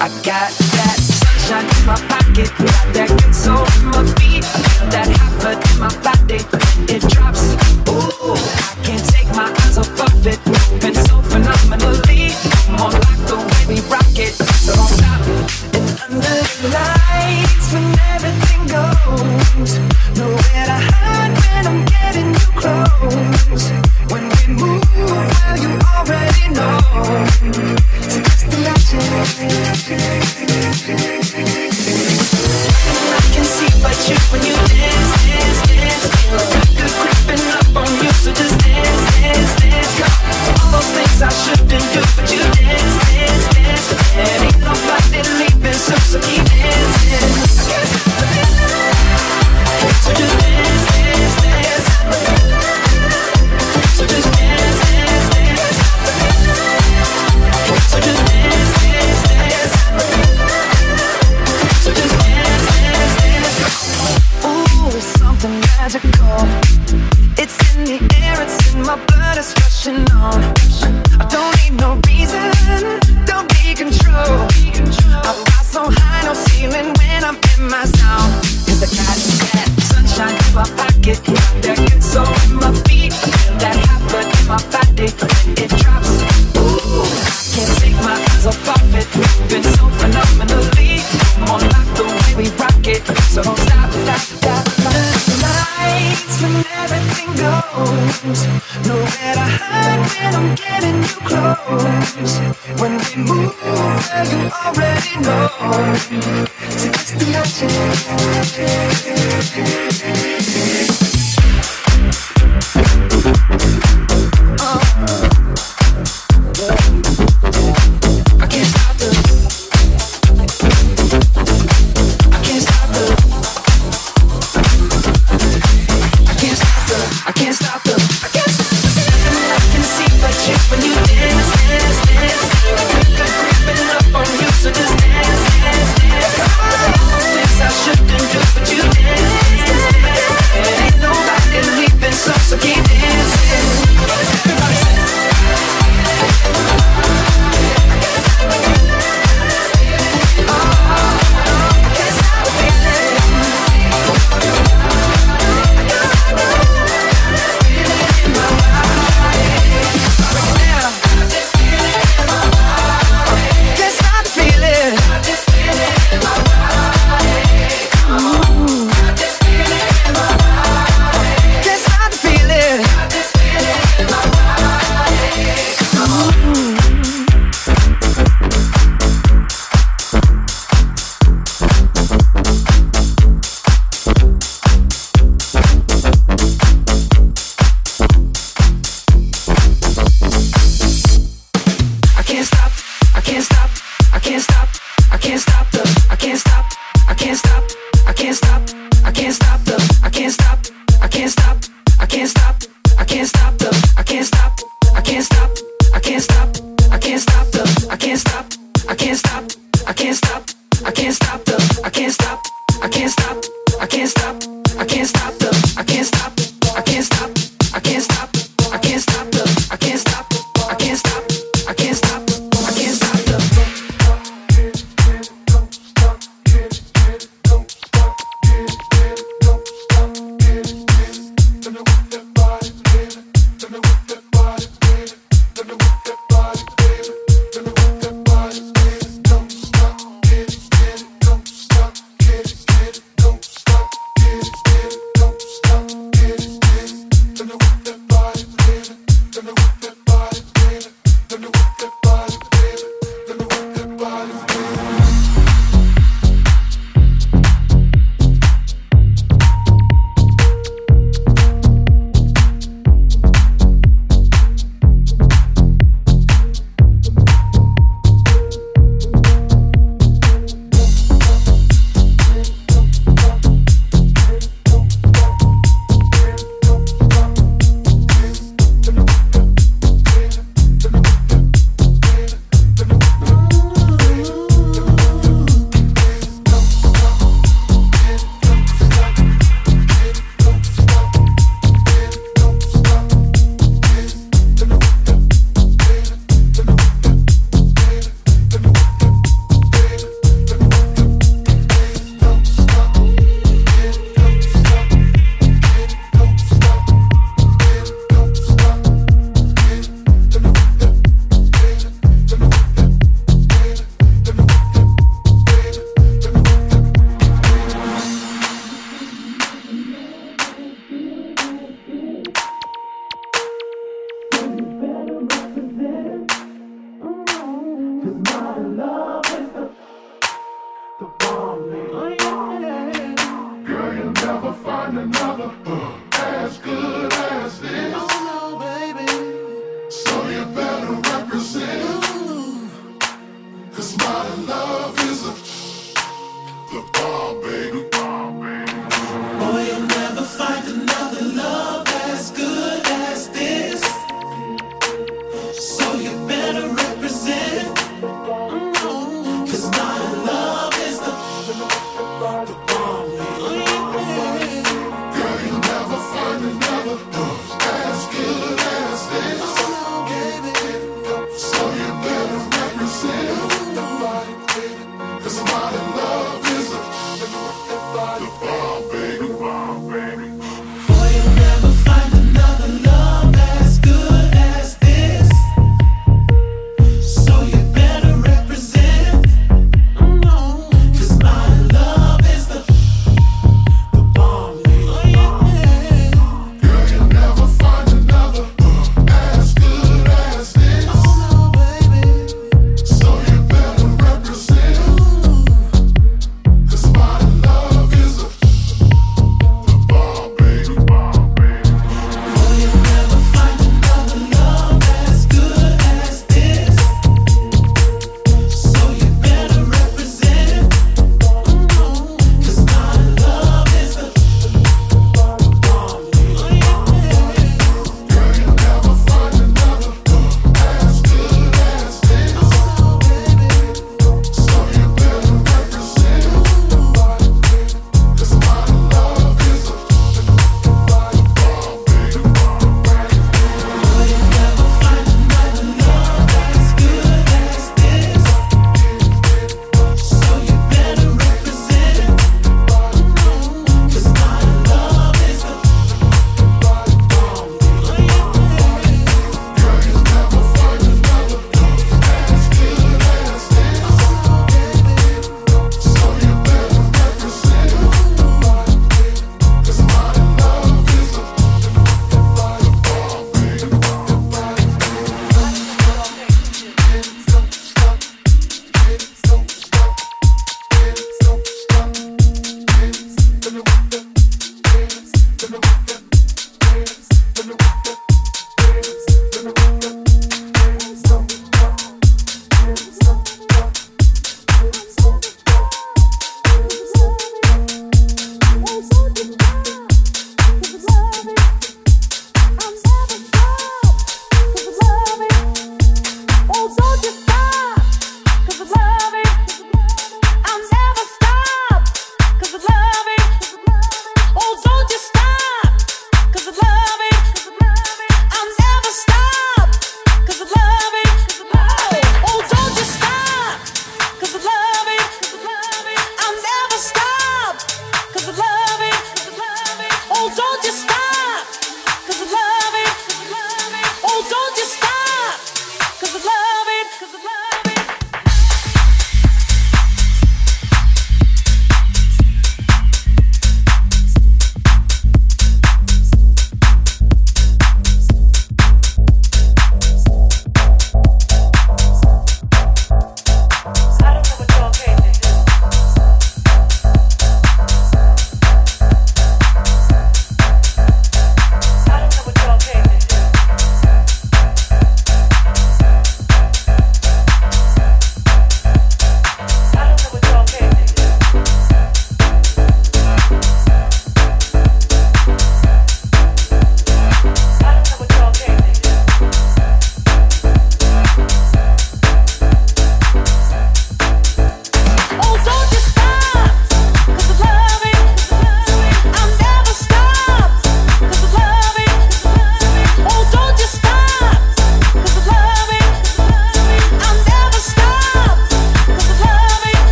can't stop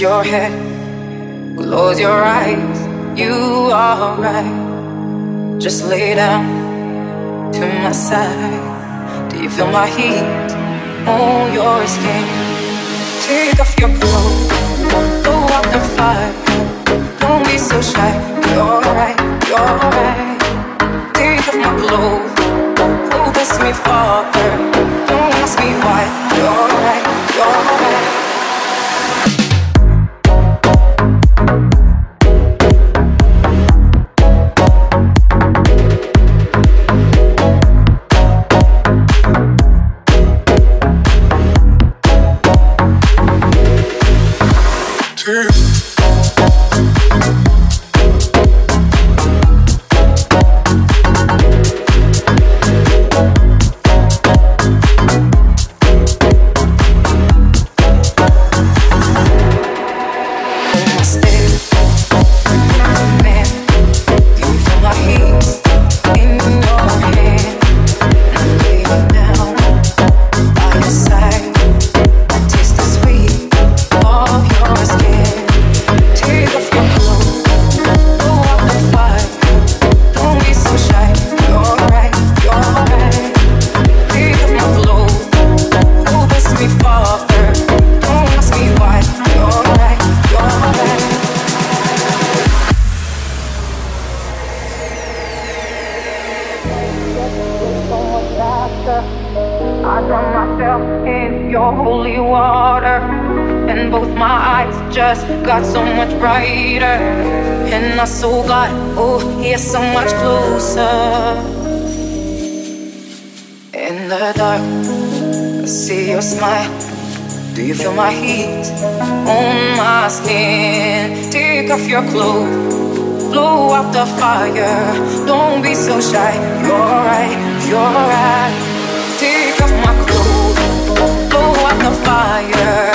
your head, close your eyes. You are right. Just lay down to my side. Do you feel my heat on your skin? Take off your clothes, blow out the fire. Don't be so shy. You're right, you're right. Take off my clothes, oh, bless me, Father. Don't ask me why. You're right, you're right. Feel my heat on my skin? Take off your clothes, blow out the fire. Don't be so shy. You're right, you're right. Take off my clothes, blow out the fire.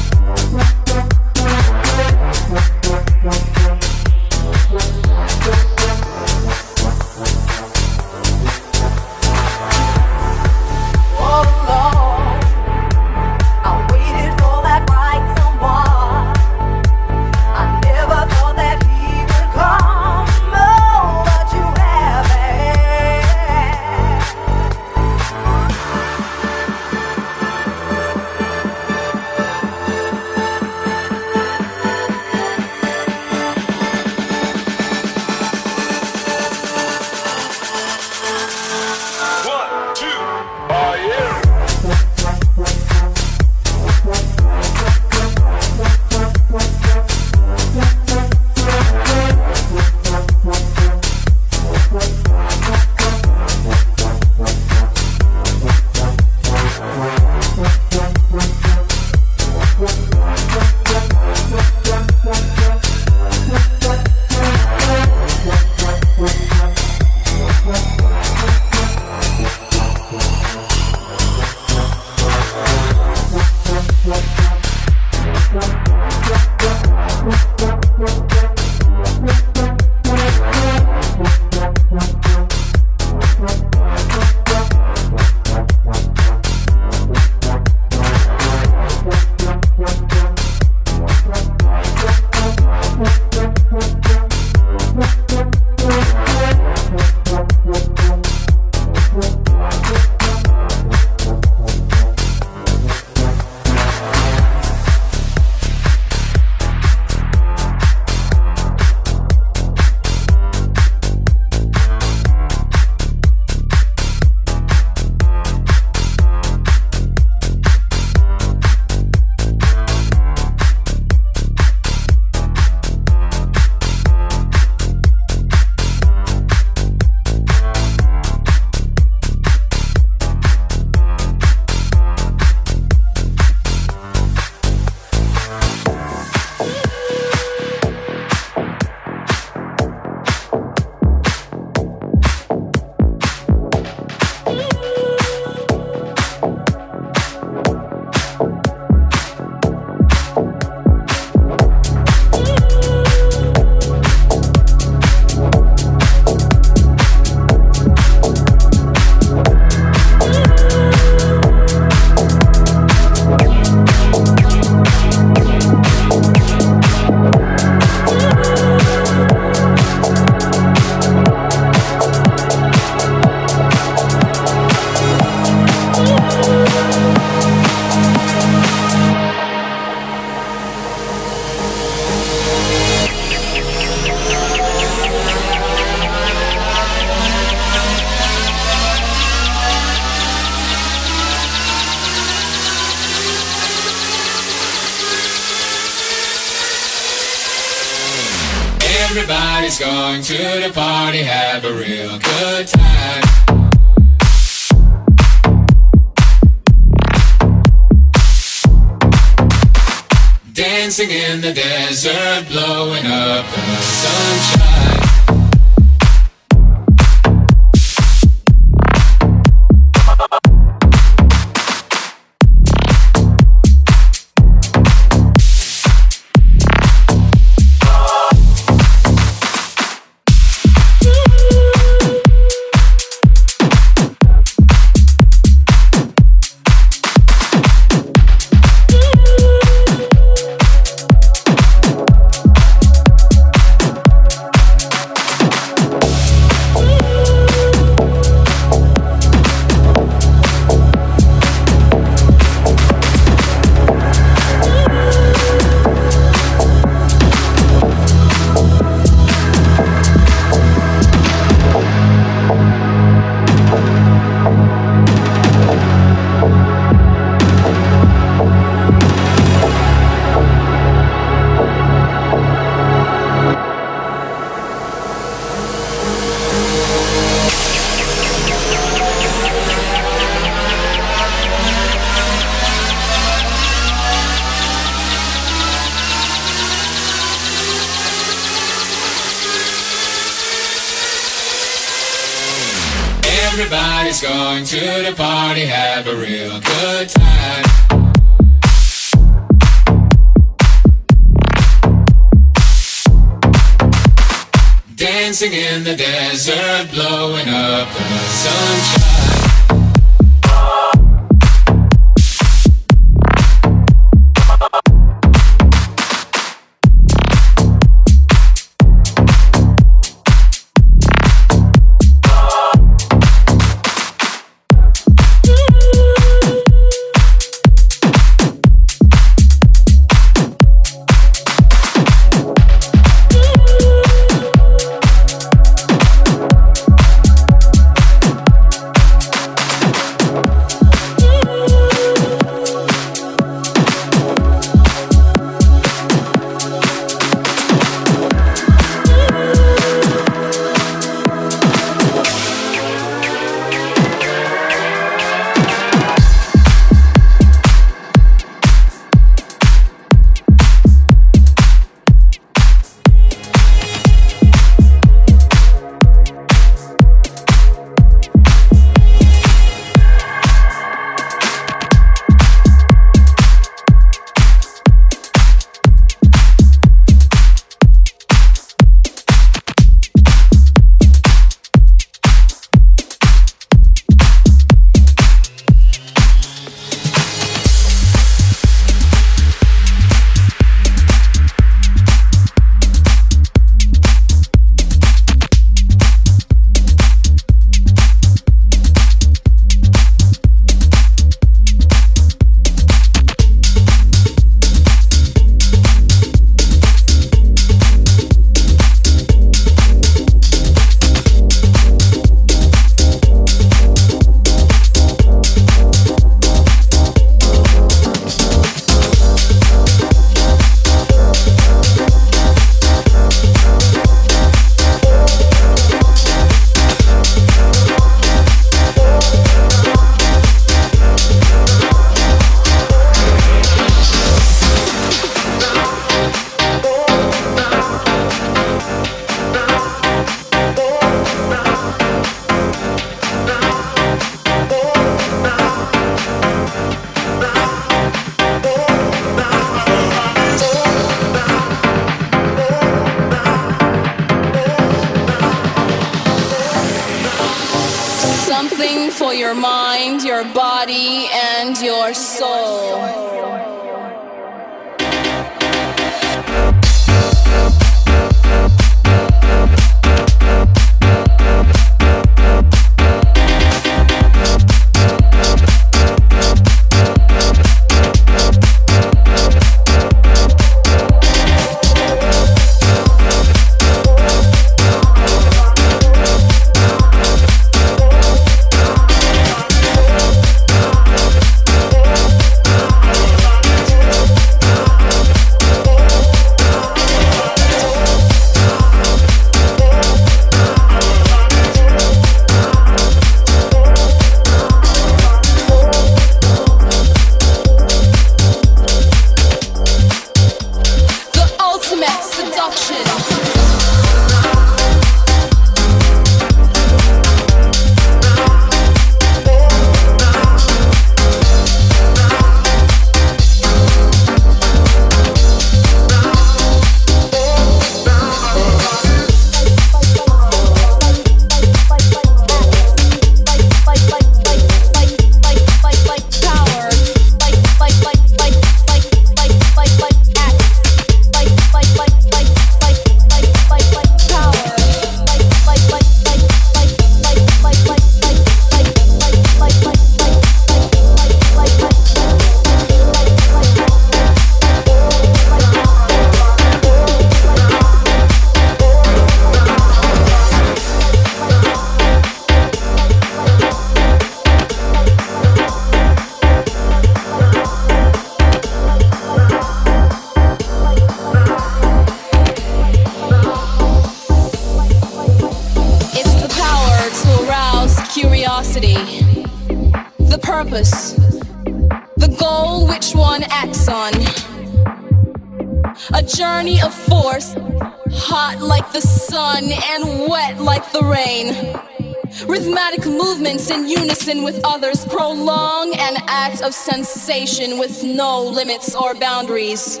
with no limits or boundaries.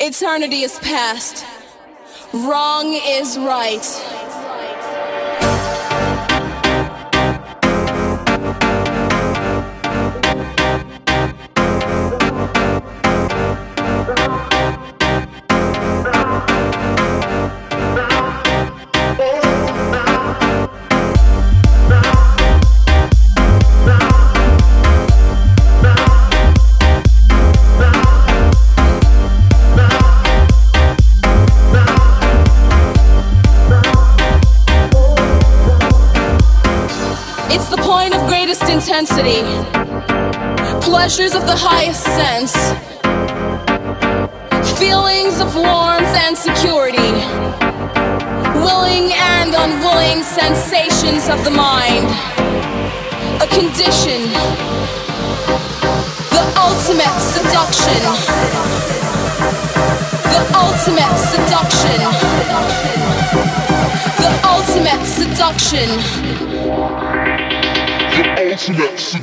Eternity is past. Wrong is right.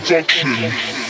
Productions.